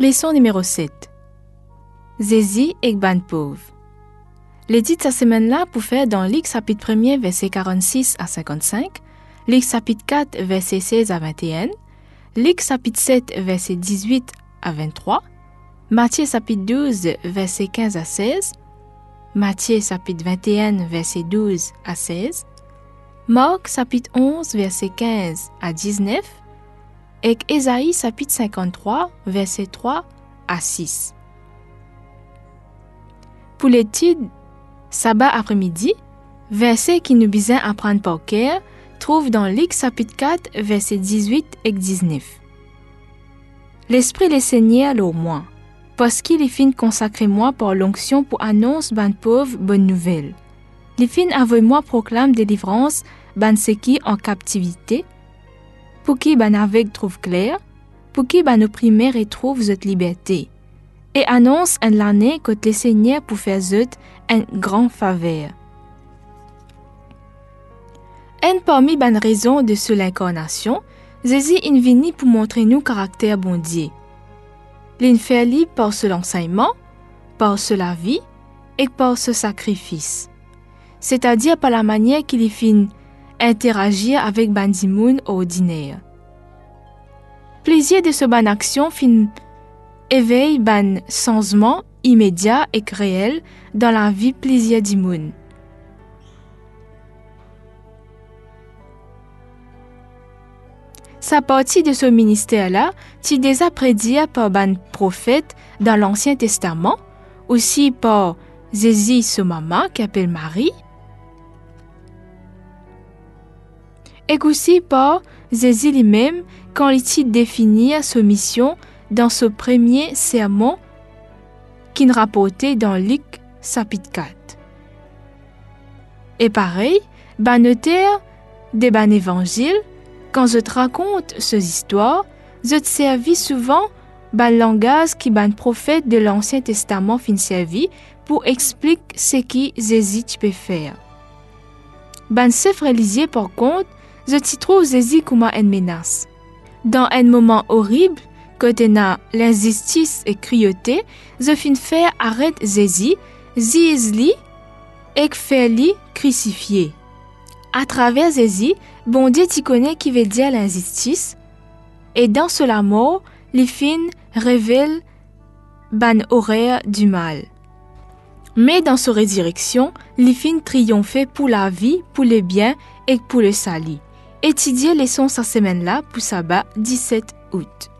Leçon numéro 7. Zézi et. Les titres cette semaine-là pour faire dans Luc chapitre 1 verset 46 à 55, Luc chapitre 4 verset 16 à 21, Luc chapitre 7 verset 18 à 23, Matthieu chapitre 12 verset 15 à 16, Matthieu chapitre 21 verset 12 à 16, Marc chapitre 11 verset 15 à 19 et Ésaïe chapitre 53 verset 3 à 6. Pour l'étude sabbat après-midi, verset qui nous besoin apprendre par cœur, trouve dans Luc chapitre 4 verset 18 et 19. L'Esprit le Seigneur au moins, parce qu'il est fin consacré moi par l'onction pour annonce ban pauvre bonne nouvelle. Les fin moi proclame délivrance ban qui en captivité, pour qui ban aveugle trouve clair, pour qui ban opprimé retrouve cette liberté, et annonce en l'année que le Seigneur pour faire zut un grand faveur. Un parmi ban raisons de ce l'incarnation, Jésus vini pour montrer nous caractère bon Dieu. L'inférli par ce l'enseignement, par ce la vie et par ce sacrifice. C'est-à-dire par la manière qu'il fin interagir avec Bandimoun ordinaire. Plaisir de ce ban action fin éveille ban changement immédiat et réel dans la vie plaisir d'Imoun. Sa partie de ce ministère-là, tu déjà prédit par ban prophète dans l'Ancien Testament, aussi par Jésus, son maman, qui appelle Marie, et aussi par Jésus lui-même quand il définit sa mission dans ce premier sermon qu'il rapportait dans Luc chapitre 4. Et pareil, ban auteur des ban évangile, quand je te raconte ces histoires, je te servis souvent ban langage qui ban prophète de l'Ancien Testament fin servi pour expliquer ce qui Jésus peut faire. Ban chef par contre, je trouve Jésus comme une menace. Dans un moment horrible, côté na l'injustice et cruauté, je fin faire arrête Jésus, zizli et faire-li crucifier. À travers Jésus, bon Dieu t'y connaît qui veut dire l'injustice, et dans cela mort, les fins révèlent ban horaire du mal. Mais dans sa résurrection, les fins triomphent pour la vie, pour le bien et pour le salut. Étudiez les sons cette semaine-là pour sabbat 17 août.